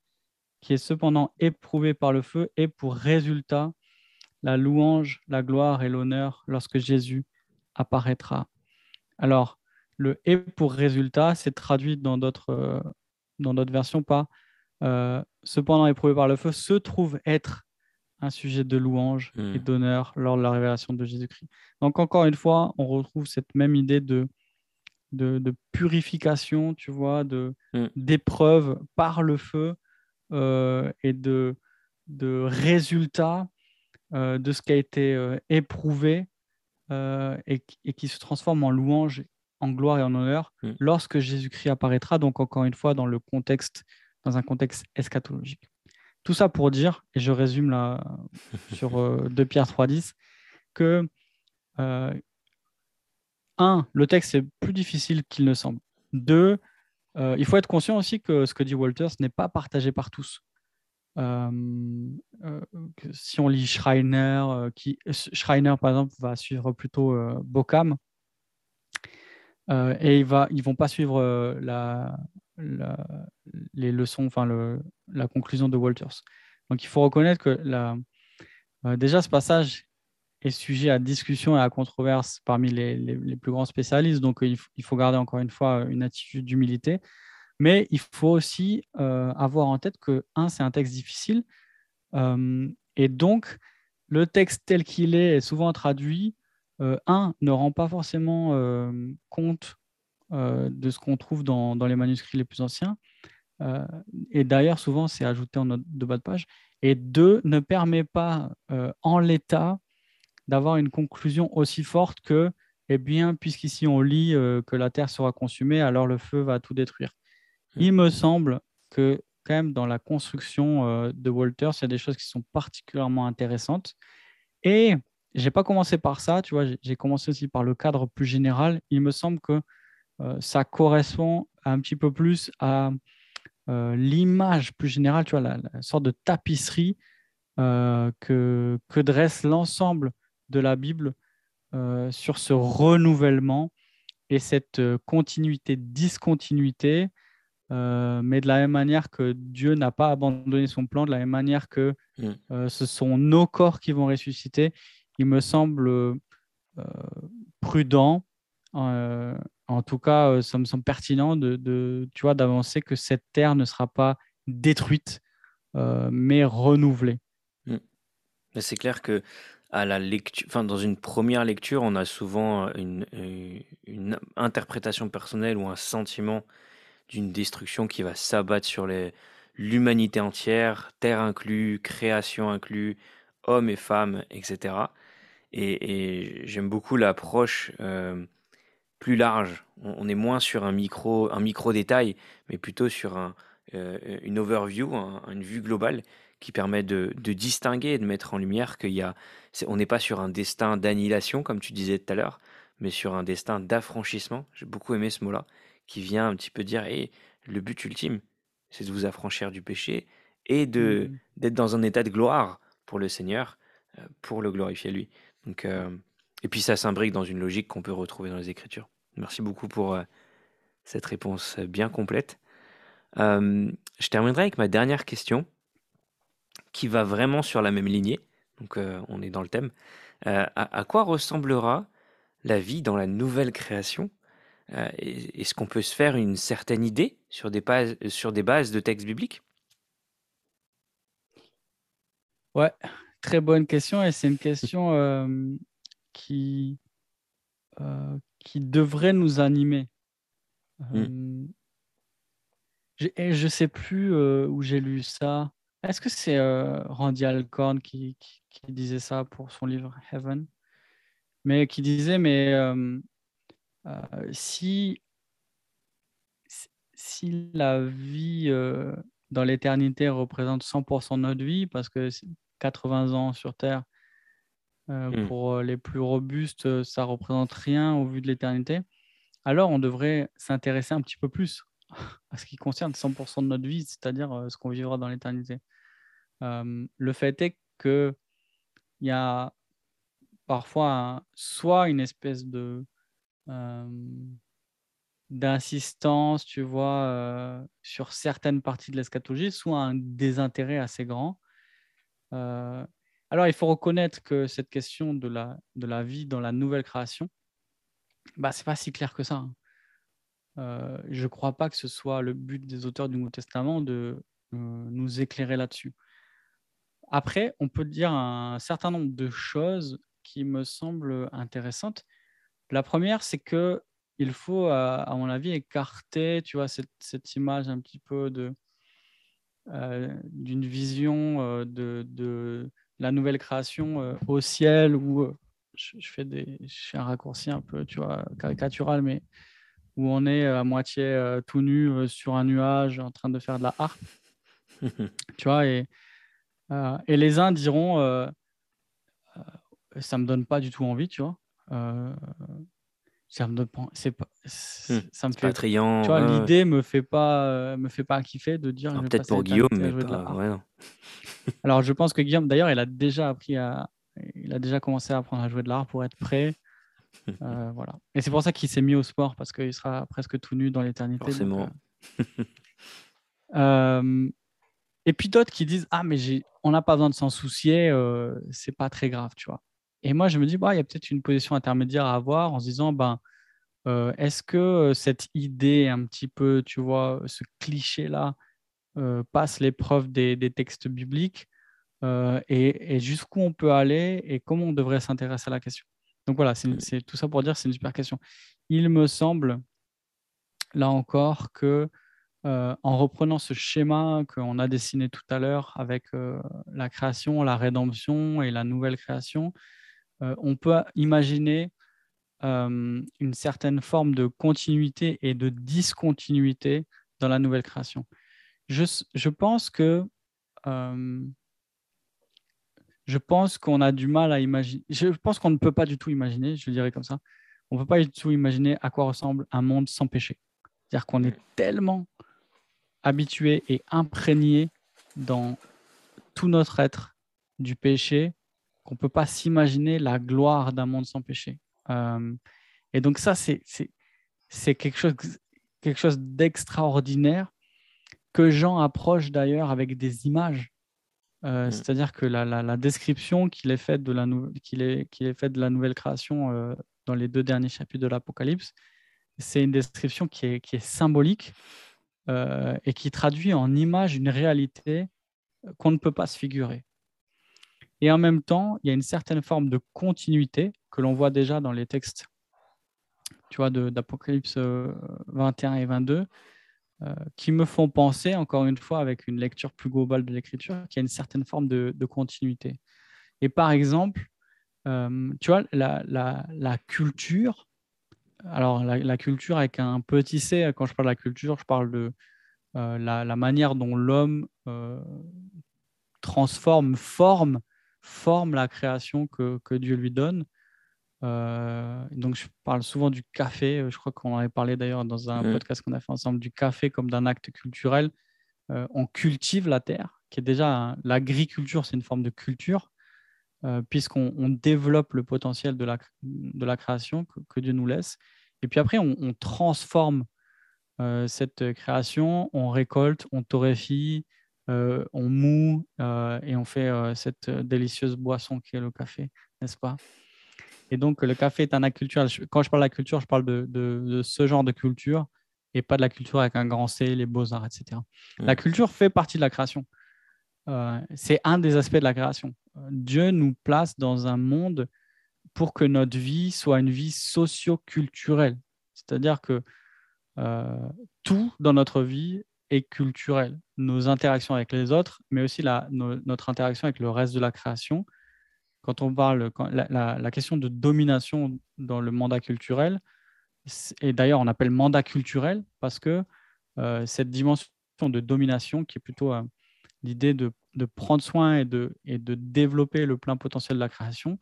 qui est cependant éprouvé par le feu, ait pour résultat la louange, la gloire et l'honneur lorsque Jésus apparaîtra. Alors, le et pour résultat, c'est traduit dans d'autres euh, versions par euh, cependant éprouvé par le feu, se trouve être un sujet de louange et
Hmm.
d'honneur lors de la révélation de Jésus-Christ. Donc encore une fois, on retrouve cette même idée de, de, de purification, tu vois, de,
Hmm.
d'épreuve par le feu euh, et de, de résultat euh, de ce qui a été éprouvé et, qui- et qui se transforme en louange, en gloire et en honneur
Mm.
lorsque Jésus-Christ apparaîtra, donc encore une fois dans le contexte, dans un contexte eschatologique. Tout ça pour dire, et je résume là sur euh, 2 Pierre 3.10, que euh, un, le texte est plus difficile qu'il ne semble. Deux, euh, il faut être conscient aussi que ce que dit Walters n'est pas partagé par tous. Si on lit Schreiner, Schreiner par exemple va suivre plutôt Bockham, et ils vont pas suivre les leçons, enfin la conclusion de Walters. Donc il faut reconnaître que déjà ce passage est sujet à discussion et à controverse parmi les, plus grands spécialistes. Donc, il faut garder encore une fois une attitude d'humilité. Mais il faut aussi euh, avoir en tête que, un, c'est un texte difficile. euh, et donc, le texte tel qu'il est est souvent traduit. euh, un, ne rend pas forcément compte de ce qu'on trouve dans, les manuscrits les plus anciens. Et d'ailleurs, souvent, c'est ajouté en note de bas de page. Et deux, ne permet pas en l'état d'avoir une conclusion aussi forte que, eh bien, puisqu'ici on lit que la terre sera consumée, alors le feu va tout détruire. Il me semble que, quand même, dans la construction euh, de Walters, il y a des choses qui sont particulièrement intéressantes. Et j'ai pas commencé par ça, tu vois, j'ai- commencé aussi par le cadre plus général. Il me semble que euh, ça correspond un petit peu plus à euh, l'image plus générale, tu vois, la, la sorte de tapisserie que, que dresse l'ensemble de la Bible sur ce renouvellement et cette euh, continuité, discontinuité, euh, mais de la même manière que Dieu n'a pas abandonné son plan, de la même manière que
Mm.
euh, ce sont nos corps qui vont ressusciter, il me semble euh, prudent, en tout cas, ça me semble pertinent de, de, tu vois, d'avancer que cette terre ne sera pas détruite, mais renouvelée.
Mais c'est clair que à la lecture, enfin, dans une première lecture, on a souvent une, une- une interprétation personnelle ou un sentiment d'une destruction qui va s'abattre sur l'humanité entière, terre inclus, création inclus, hommes et femmes, etc. Et, j'aime beaucoup l'approche euh, plus large. On, est moins sur un micro, un micro détail, mais plutôt sur euh, une overview, un- une vue globale qui permet de, distinguer et de mettre en lumière qu'il y a, c'est- on n'est pas sur un destin d'annihilation, comme tu disais tout à l'heure, mais sur un destin d'affranchissement. J'ai beaucoup aimé ce mot-là, qui vient un petit peu dire, et le but ultime, c'est de vous affranchir du péché et de
Mhm.
d'être dans un état de gloire pour le Seigneur, euh, pour le glorifier lui. Donc, euh, et puis ça s'imbrique dans une logique qu'on peut retrouver dans les Écritures. Merci beaucoup pour euh, cette réponse bien complète. Euh, je terminerai avec ma dernière question, qui va vraiment sur la même lignée. Donc, on est dans le thème. À, à quoi ressemblera la vie dans la nouvelle création Euh, est- Est-ce qu'on peut se faire une certaine idée sur des bases, sur des bases de textes bibliques?
Ouais, très bonne question et c'est une question euh, qui, euh, qui devrait nous animer. Et je sais plus où j'ai lu ça. Est-ce que c'est Randy Alcorn qui, qui, qui disait ça pour son livre Heaven? Mais qui disait, mais si, si- si la vie euh, dans l'éternité représente 100% de notre vie, parce que c'est 80 ans sur Terre, euh,
Mm.
pour euh, les plus robustes, euh, ça représente rien au vu de l'éternité, alors on devrait s'intéresser un petit peu plus à ce qui concerne 100% de notre vie, c'est-à-dire euh, ce qu'on vivra dans l'éternité. Euh, le fait est que il y a parfois un- soit une espèce de euh, d'insistance, tu vois, euh, sur certaines parties de l'eschatologie, soit un désintérêt assez grand. Euh, alors, il faut reconnaître que cette question de la, de la vie dans la nouvelle création, bah, c'est pas si clair que ça. hein. Euh, je ne crois pas que ce soit le but des auteurs du Nouveau Testament de euh, nous éclairer là-dessus. après, on peut dire un certain nombre de choses qui me semblent intéressantes. La première, c'est que il faut, à, mon avis, écarter, tu vois, cette, cette image un petit peu de euh, d'une vision euh, de, de, la nouvelle création euh, au ciel où je, fais des, je fais un raccourci un peu, tu vois, caricatural, mais où on est à moitié tout nu sur un nuage en train de faire de la harpe, tu vois, et, et les uns diront, ça me donne pas du tout envie, tu vois ça me c'est pas
hmm. ça me fait attrayant
tu vois l'idée me fait pas euh, me fait pas kiffer de dire
peut-être pour Guillaume mais pas, ouais,
alors je pense que Guillaume d'ailleurs il a déjà appris à il a déjà commencé à apprendre à jouer de l'art pour être prêt. Euh, voilà. Et c'est pour ça qu'il s'est mis au sport parce qu'il sera presque tout nu dans l'éternité
forcément.
euh, et puis d'autres qui disent ah mais j'ai on n'a pas besoin de s'en soucier c'est pas très grave tu vois et moi, je me dis, bah, il y a peut-être une position intermédiaire à avoir en se disant, ben, est-ce que euh, cette idée, un petit peu, tu vois, ce cliché-là, euh, passe l'épreuve des, textes bibliques et, jusqu'où on peut aller et comment on devrait s'intéresser à la question? Donc voilà, c'est tout ça pour dire c'est une super question. Il me semble, là encore, que en reprenant ce schéma qu'on a dessiné tout à l'heure avec la création, la rédemption et la nouvelle création, on peut imaginer euh, une certaine forme de continuité et de discontinuité dans la nouvelle création. Je, pense que euh, je pense qu'on a du mal à imaginer. Je pense qu'on ne peut pas du tout imaginer, je dirais comme ça. On ne peut pas du tout imaginer à quoi ressemble un monde sans péché. C'est-à-dire qu'on est tellement habitué et imprégné dans tout notre être du péché qu'on ne peut pas s'imaginer la gloire d'un monde sans péché. Euh, et donc ça, c'est quelque chose, quelque chose d'extraordinaire que Jean approche d'ailleurs avec des images. Euh, mm. C'est-à-dire que la, la, description qu'il est faite de, la qu'il est, qu'il est faite de la nouvelle création euh, dans les deux derniers chapitres de l'Apocalypse, c'est une description qui est, qui est symbolique et qui traduit en image une réalité qu'on ne peut pas se figurer. Et en même temps, il y a une certaine forme de continuité que l'on voit déjà dans les textes tu vois, d'Apocalypse 21 euh, et 22, euh, qui me font penser, encore une fois, avec une lecture plus globale de l'écriture, qu'il y a une certaine forme de, continuité. Et par exemple, euh, tu vois, la, la, culture, alors la, culture avec un petit c, quand je parle de la culture, je parle de la, la, manière dont l'homme transforme, forme forme la création que, que Dieu lui donne. Euh, donc, je parle souvent du café. Je crois qu'on en avait parlé d'ailleurs dans un podcast qu'on a fait ensemble, du café comme d'un acte culturel. Euh, on cultive la terre, qui est déjà l'agriculture, c'est une forme de culture, euh, puisqu'on on développe le potentiel de la, de la création que, que Dieu nous laisse. Et puis après, on, on transforme cette création, on récolte, on torréfie, euh, on moue euh, et on fait euh, cette délicieuse boisson qui est le café, n'est-ce pas? Et donc, le café est un acte culturel. Quand je parle de la culture, je parle de, ce genre de culture et pas de la culture avec un grand C, les beaux-arts, etc. La culture fait partie de la création. c'est un des aspects de la création. Dieu nous place dans un monde pour que notre vie soit une vie socio-culturelle. C'est-à-dire que tout dans notre vie et culturel. Nos interactions avec les autres, mais aussi la, notre interaction avec le reste de la création. Quand on parle, quand, la, question de domination dans le mandat culturel, et d'ailleurs on appelle mandat culturel parce que euh, cette dimension de domination, qui est plutôt euh, l'idée de, de, prendre soin et de, et de développer le plein potentiel de la création,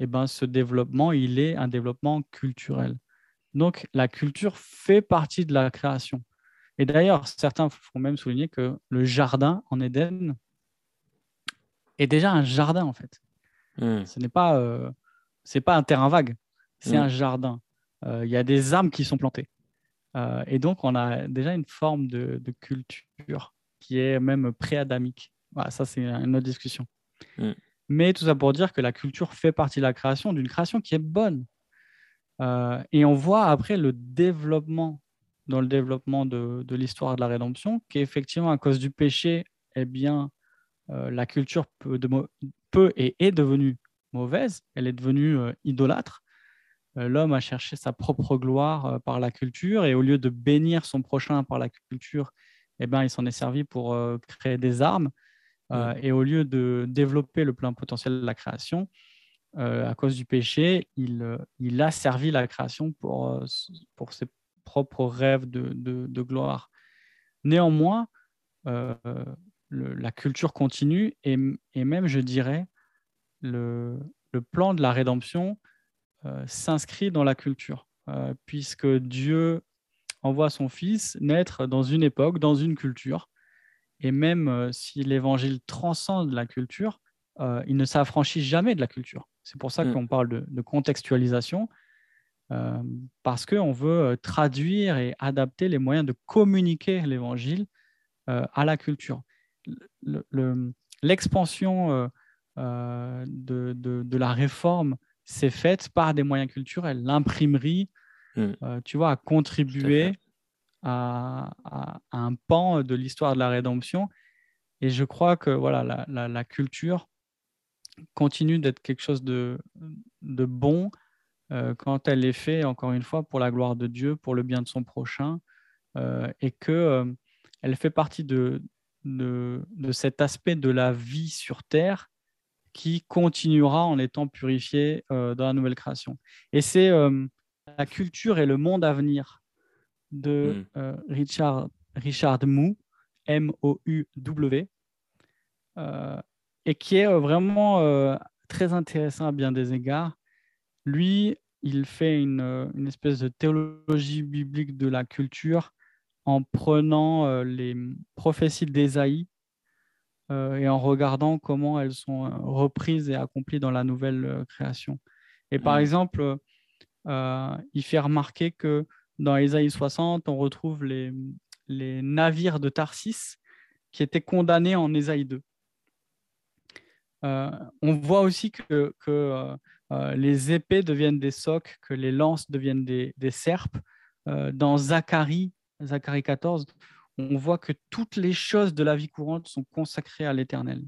eh ben, ce développement, il est un développement culturel. Donc la culture fait partie de la création. Et d'ailleurs, certains font même souligner que le jardin en Éden est déjà un jardin, en fait. Hmm. Ce n'est pas, euh, c'est pas un terrain vague, c'est hmm. un jardin. Euh, il y a des arbres qui sont plantés. Euh, et donc, on a déjà une forme de, culture qui est même pré-adamique. Voilà, ça, c'est une autre discussion. Hmm. Mais tout ça pour dire que la culture fait partie de la création, d'une création qui est bonne. et on voit après le développement dans le développement de, l'histoire de la rédemption, qui effectivement, à cause du péché, eh bien, la culture peut, et est devenue mauvaise, elle est devenue idolâtre. L'homme a cherché sa propre gloire par la culture et au lieu de bénir son prochain par la culture, eh ben, il s'en est servi pour créer des armes. Et au lieu de développer le plein potentiel de la création, à cause du péché, il, il, a servi la création pour, pour ses propres rêves de, de, gloire. Néanmoins, la culture continue et, et, même, je dirais, le, le plan de la rédemption s'inscrit dans la culture, puisque Dieu envoie son Fils naître dans une époque, dans une culture. Et même si l'Évangile transcende la culture, il ne s'affranchit jamais de la culture. C'est pour ça mm. qu'on parle de, contextualisation, euh, parce qu'on veut euh, traduire et adapter les moyens de communiquer l'évangile euh, à la culture. L'expansion de, la réforme s'est faite par des moyens culturels. L'imprimerie, mm. tu vois, a contribué à, un pan de l'histoire de la rédemption. Et je crois que voilà, la culture continue d'être quelque chose de, de bon quand elle est faite, encore une fois, pour la gloire de Dieu, pour le bien de son prochain, euh, et que euh, elle fait partie de, de, de, cet aspect de la vie sur Terre qui continuera en étant purifié dans la nouvelle création. Et c'est la culture et le monde à venir de mm. Richard, Richard Mou, M-O-U-W, et qui est euh, vraiment euh, très intéressant à bien des égards. Lui, il fait une, euh, une espèce de théologie biblique de la culture en prenant les prophéties d'Ésaïe et en regardant comment elles sont reprises et accomplies dans la nouvelle création. Et par mmh. exemple, il fait remarquer que dans Ésaïe 60, on retrouve les, les navires de Tarsis qui étaient condamnés en Ésaïe 2. Euh, on voit aussi que, euh, euh, les épées deviennent des socs, que les lances deviennent des, serpes. dans Zacharie, Zacharie 14, on voit que toutes les choses de la vie courante sont consacrées à l'Éternel.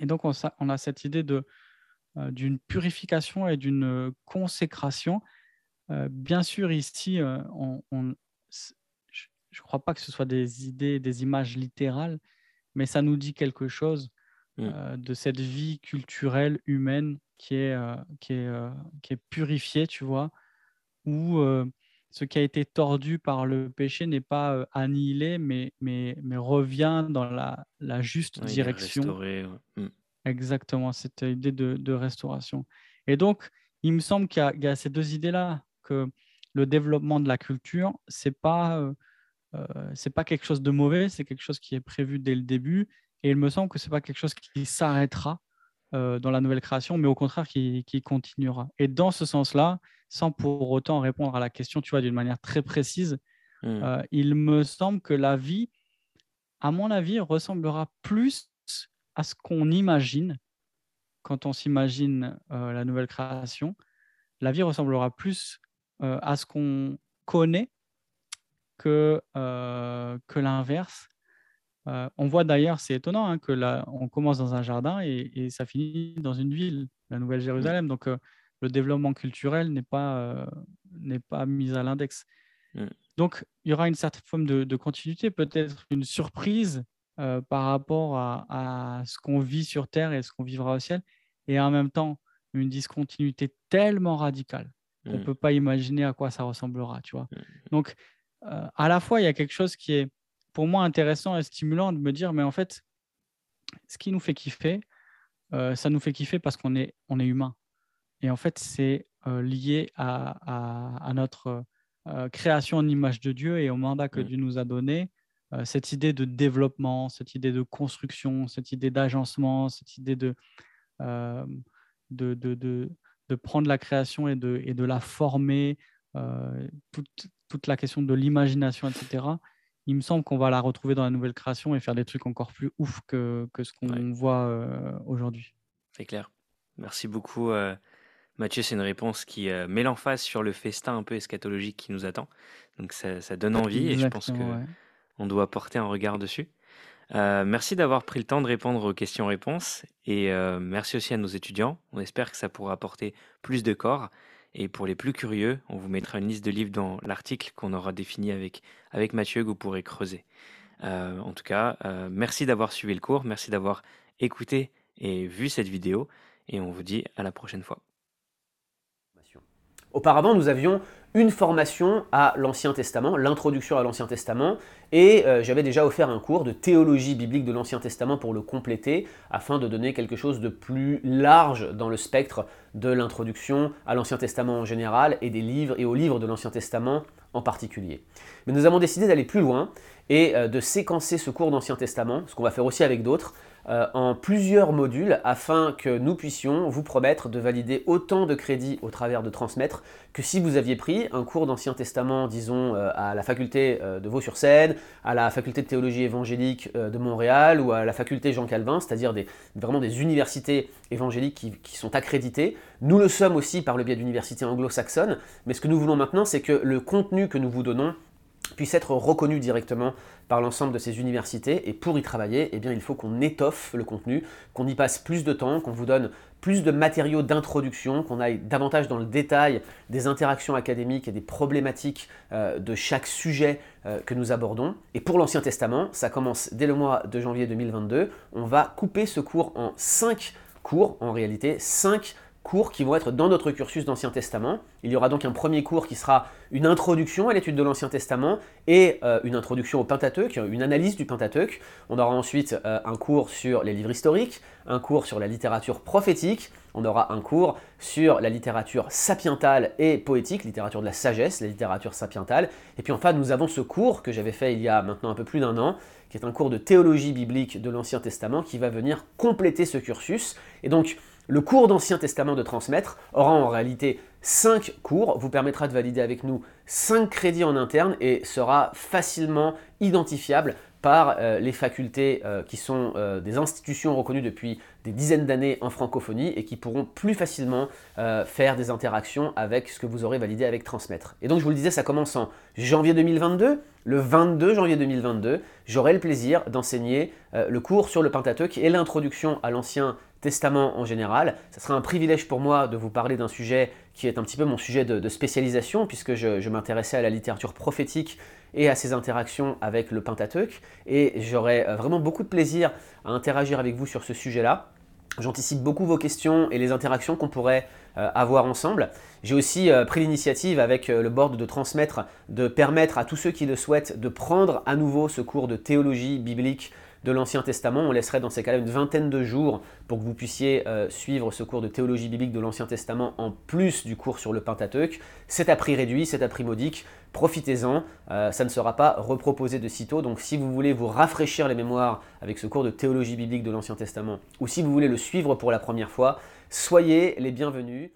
Et donc, on, a cette idée d'une purification et d'une consécration. bien sûr, ici, je ne crois pas que ce soit des idées, des images littérales, mais ça nous dit quelque chose Mmh. Euh, de cette vie culturelle humaine qui est, euh, qui est, euh, qui est purifiée, tu vois, où ce qui a été tordu par le péché n'est pas annihilé, mais, mais, mais revient dans la, la juste direction. Mmh. Exactement, cette idée de, de, restauration. Et donc, il me semble qu'il y, a ces deux idées-là, que le développement de la culture, ce n'est pas, c'est pas quelque chose de mauvais, c'est quelque chose qui est prévu dès le début et il me semble que ce n'est pas quelque chose qui s'arrêtera euh, dans la nouvelle création, mais au contraire qui, continuera. Et dans ce sens-là, sans pour autant répondre à la question, tu vois, d'une manière très précise, mmh. euh, il me semble que la vie, à mon avis, ressemblera plus à ce qu'on imagine quand on s'imagine euh, la nouvelle création. La vie ressemblera plus à ce qu'on connaît que, que l'inverse. Euh, on voit d'ailleurs, c'est étonnant, hein, que là, on commence dans un jardin et, ça finit dans une ville, la Nouvelle-Jérusalem. Donc, euh, le développement culturel n'est pas, euh, n'est pas mis à l'index. Donc, il y aura une certaine forme de, continuité, peut-être une surprise par rapport à, ce qu'on vit sur Terre et ce qu'on vivra au ciel, et en même temps, une discontinuité tellement radicale qu'on ne peut pas imaginer à quoi ça ressemblera, tu vois. Donc, à la fois, il y a quelque chose qui est pour moi intéressant et stimulant de me dire, mais en fait, ce qui nous fait kiffer, euh, ça nous fait kiffer parce qu'on est, on est humain. Et en fait, c'est euh, lié à, à, notre euh, création en image de Dieu et au mandat que mm. Dieu nous a donné. cette idée de développement, cette idée de construction, cette idée d'agencement, cette idée de, de, de, de, de, prendre la création et de, et de la former, toute, toute la question de l'imagination, etc il me semble qu'on va la retrouver dans la nouvelle création et faire des trucs encore plus ouf que, que ce qu'on voit euh, aujourd'hui.
C'est clair. Merci beaucoup, euh, Mathieu. C'est une réponse qui euh, met l'emphase sur le festin un peu eschatologique qui nous attend. Donc ça, ça donne envie et je pense qu'on on doit porter un regard dessus. Euh, merci d'avoir pris le temps de répondre aux questions-réponses et merci aussi à nos étudiants. On espère que ça pourra apporter plus de corps. Et pour les plus curieux, on vous mettra une liste de livres dans l'article qu'on aura défini avec, avec Mathieu que vous pourrez creuser. Euh, en tout cas, merci d'avoir suivi le cours, merci d'avoir écouté et vu cette vidéo et on vous dit à la prochaine fois.
Auparavant, nous avions une formation à l'Ancien Testament, l'introduction à l'Ancien Testament, et euh, j'avais déjà offert un cours de théologie biblique de l'Ancien Testament pour le compléter, afin de donner quelque chose de plus large dans le spectre de l'introduction à l'Ancien Testament en général et des livres et aux livres de l'Ancien Testament en particulier. Mais nous avons décidé d'aller plus loin et euh, de séquencer ce cours d'Ancien Testament, ce qu'on va faire aussi avec d'autres, euh, en plusieurs modules afin que nous puissions vous promettre de valider autant de crédits au travers de transmettre que si vous aviez pris un cours d'Ancien Testament, disons, euh, à la faculté euh, de Vaux-sur-Seine, à la faculté de théologie évangélique de Montréal ou à la faculté Jean Calvin, c'est-à-dire des, vraiment des universités évangéliques qui, qui sont accréditées. Nous le sommes aussi par le biais d'universités anglo-saxonnes, mais ce que nous voulons maintenant, c'est que le contenu que nous vous donnons puisse être reconnu directement par l'ensemble de ces universités. Et pour y travailler, eh il faut qu'on étoffe le contenu, qu'on y passe plus de temps, qu'on vous donne plus de matériaux d'introduction, qu'on aille davantage dans le détail des interactions académiques et des problématiques euh, de chaque sujet euh, que nous abordons. Et pour l'Ancien Testament, ça commence dès le mois de janvier 2022. On va couper ce cours en 5 cours, en réalité 5 cours qui vont être dans notre cursus d'Ancien Testament. Il y aura donc un premier cours qui sera une introduction à l'étude de l'Ancien Testament et euh, une introduction au Pentateuque, une analyse du Pentateuque. On aura ensuite euh, un cours sur les livres historiques, un cours sur la littérature prophétique, on aura un cours sur la littérature sapientale et poétique, littérature de la sagesse, la littérature sapientale. Et puis enfin, nous avons ce cours que j'avais fait il y a maintenant un peu plus d'un an, qui est un cours de théologie biblique de l'Ancien Testament qui va venir compléter ce cursus. Et donc, le cours d'Ancien Testament de transmettre aura en réalité 5 cours, vous permettra de valider avec nous 5 crédits en interne et sera facilement identifiable par euh, les facultés euh, qui sont euh, des institutions reconnues depuis des dizaines d'années en francophonie et qui pourront plus facilement faire des interactions avec ce que vous aurez validé avec Transmettre. Et donc je vous le disais, ça commence en janvier 2022. Le 22 janvier 2022, j'aurai le plaisir d'enseigner le cours sur le Pentateuque et l'introduction à l'Ancien Testament en général. Ce sera un privilège pour moi de vous parler d'un sujet qui est un petit peu mon sujet de, spécialisation, puisque je, m'intéressais à la littérature prophétique et à ses interactions avec le Pentateuque. Et j'aurai euh, vraiment beaucoup de plaisir à interagir avec vous sur ce sujet-là. J'anticipe beaucoup vos questions et les interactions qu'on pourrait euh, avoir ensemble. J'ai aussi euh, pris l'initiative avec le board de transmettre, de permettre à tous ceux qui le souhaitent de prendre à nouveau ce cours de théologie biblique de l'Ancien Testament. On laisserait dans ces cas-là une vingtaine de jours pour que vous puissiez suivre ce cours de théologie biblique de l'Ancien Testament en plus du cours sur le Pentateuque. C'est à prix réduit, c'est à prix modique. Profitez-en, euh, ça ne sera pas reproposé de sitôt. Donc si vous voulez vous rafraîchir les mémoires avec ce cours de théologie biblique de l'Ancien Testament, ou si vous voulez le suivre pour la première fois, soyez les bienvenus.